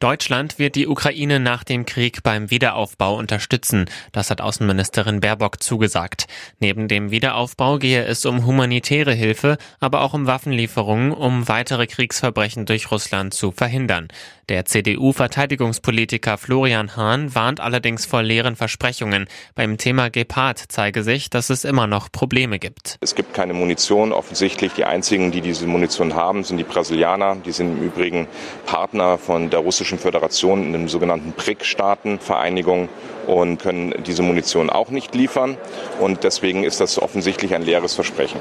Deutschland wird die Ukraine nach dem Krieg beim Wiederaufbau unterstützen. Das hat Außenministerin Baerbock zugesagt. Neben dem Wiederaufbau gehe es um humanitäre Hilfe, aber auch um Waffenlieferungen, um weitere Kriegsverbrechen durch Russland zu verhindern. Der CDU-Verteidigungspolitiker Florian Hahn warnt allerdings vor leeren Versprechungen. Beim Thema Gepard zeige sich, dass es immer noch Probleme gibt. Es gibt keine Munition. Offensichtlich die einzigen, die diese Munition haben, sind die Brasilianer. Die sind im Übrigen Partner von der russischen Föderation in den sogenannten BRIC-Staatenvereinigung und können diese Munition auch nicht liefern. Und deswegen ist das offensichtlich ein leeres Versprechen.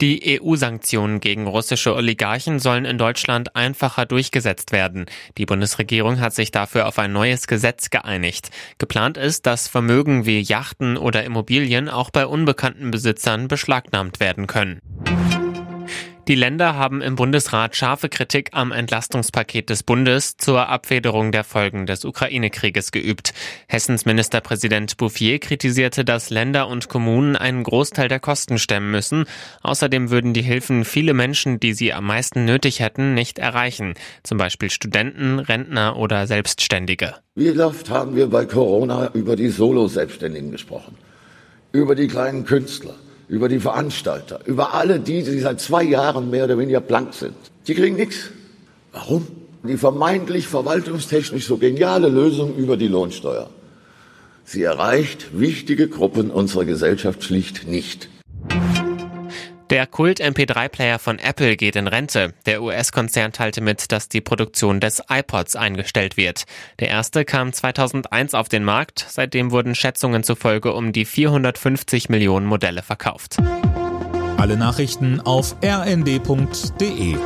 Die EU-Sanktionen gegen russische Oligarchen sollen in Deutschland einfacher durchgesetzt werden. Die Bundesregierung hat sich dafür auf ein neues Gesetz geeinigt. Geplant ist, dass Vermögen wie Yachten oder Immobilien auch bei unbekannten Besitzern beschlagnahmt werden können. Die Länder haben im Bundesrat scharfe Kritik am Entlastungspaket des Bundes zur Abfederung der Folgen des Ukraine-Krieges geübt. Hessens Ministerpräsident Bouffier kritisierte, dass Länder und Kommunen einen Großteil der Kosten stemmen müssen. Außerdem würden die Hilfen viele Menschen, die sie am meisten nötig hätten, nicht erreichen. Zum Beispiel Studenten, Rentner oder Selbstständige. Wie oft haben wir bei Corona über die Solo-Selbstständigen gesprochen? Über die kleinen Künstler? Über die Veranstalter, über alle die, die seit zwei Jahren mehr oder weniger blank sind. Die kriegen nichts. Warum? Die vermeintlich verwaltungstechnisch so geniale Lösung über die Lohnsteuer. Sie erreicht wichtige Gruppen unserer Gesellschaft schlicht nicht. Der Kult-MP3-Player von Apple geht in Rente. Der US-Konzern teilte mit, dass die Produktion des iPods eingestellt wird. Der erste kam 2001 auf den Markt. Seitdem wurden Schätzungen zufolge um die 450 Millionen Modelle verkauft. Alle Nachrichten auf rnd.de